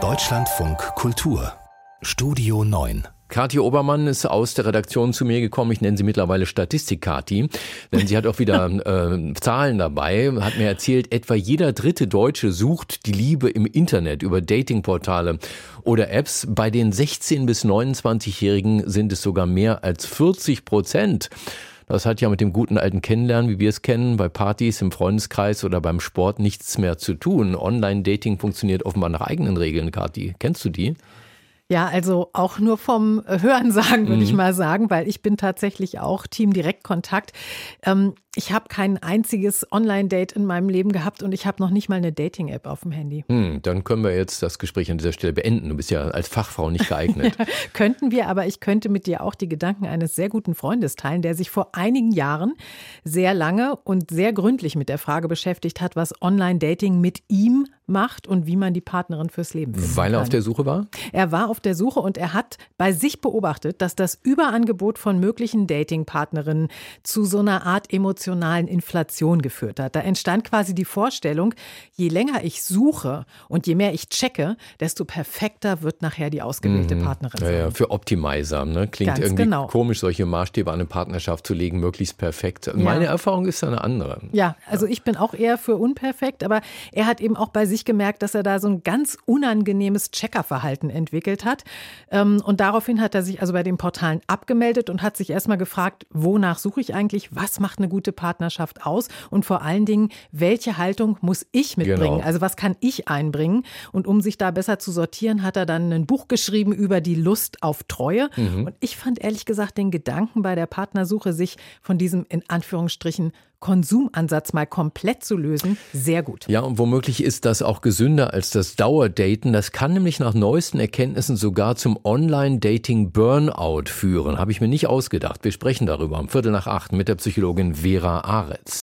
Deutschlandfunk Kultur Studio 9 Kathi Obermann ist aus der Redaktion zu mir gekommen. Ich nenne sie mittlerweile Statistik-Kathi, denn sie hat auch wieder äh, Zahlen dabei. Hat mir erzählt, etwa jeder dritte Deutsche sucht die Liebe im Internet über Datingportale oder Apps. Bei den 16- bis 29-Jährigen sind es sogar mehr als 40 Prozent. Das hat ja mit dem guten alten Kennenlernen, wie wir es kennen, bei Partys, im Freundeskreis oder beim Sport nichts mehr zu tun. Online-Dating funktioniert offenbar nach eigenen Regeln, Kathi. Kennst du die? Ja, also auch nur vom Hörensagen würde mhm. ich mal sagen, weil ich bin tatsächlich auch Team Direktkontakt. Ähm, ich habe kein einziges Online-Date in meinem Leben gehabt und ich habe noch nicht mal eine Dating-App auf dem Handy. Hm, dann können wir jetzt das Gespräch an dieser Stelle beenden. Du bist ja als Fachfrau nicht geeignet. Könnten wir, aber ich könnte mit dir auch die Gedanken eines sehr guten Freundes teilen, der sich vor einigen Jahren sehr lange und sehr gründlich mit der Frage beschäftigt hat, was Online-Dating mit ihm macht und wie man die Partnerin fürs Leben findet. Weil er auf der Suche war? Er war auf der Suche und er hat bei sich beobachtet, dass das Überangebot von möglichen Dating-Partnerinnen zu so einer Art emotionalen emotionalen Inflation geführt hat. Da entstand quasi die Vorstellung, je länger ich suche und je mehr ich checke, desto perfekter wird nachher die ausgewählte mhm. Partnerin sein. Ja, ja, für Optimizer. Ne? Klingt Ganz irgendwie genau. komisch, solche Maßstäbe an eine Partnerschaft zu legen, möglichst perfekt. Ja. Meine Erfahrung ist eine andere. Ja, also ich bin auch eher für unperfekt, aber er hat eben auch bei sich gemerkt, dass er da so ein ganz unangenehmes Checkerverhalten entwickelt hat. Ähm, und daraufhin hat er sich also bei den Portalen abgemeldet und hat sich erstmal gefragt, wonach suche ich eigentlich? Was macht eine gute Partnerschaft aus? Und vor allen Dingen, welche Haltung muss ich mitbringen? Genau. Also was kann ich einbringen? Und um sich da besser zu sortieren, hat er dann ein Buch geschrieben über die Lust auf Treue. Mhm. Und ich fand ehrlich gesagt den Gedanken bei der Partnersuche, sich von diesem in Anführungsstrichen Konsumansatz mal komplett zu lösen, sehr gut. Ja, und womöglich ist das auch gesünder als das Dauerdaten. Das kann nämlich nach neuesten Erkenntnissen sogar zum Online-Dating-Burnout führen. Habe ich mir nicht ausgedacht. Wir sprechen darüber am Viertel nach acht mit der Psychologin Vera Aretz.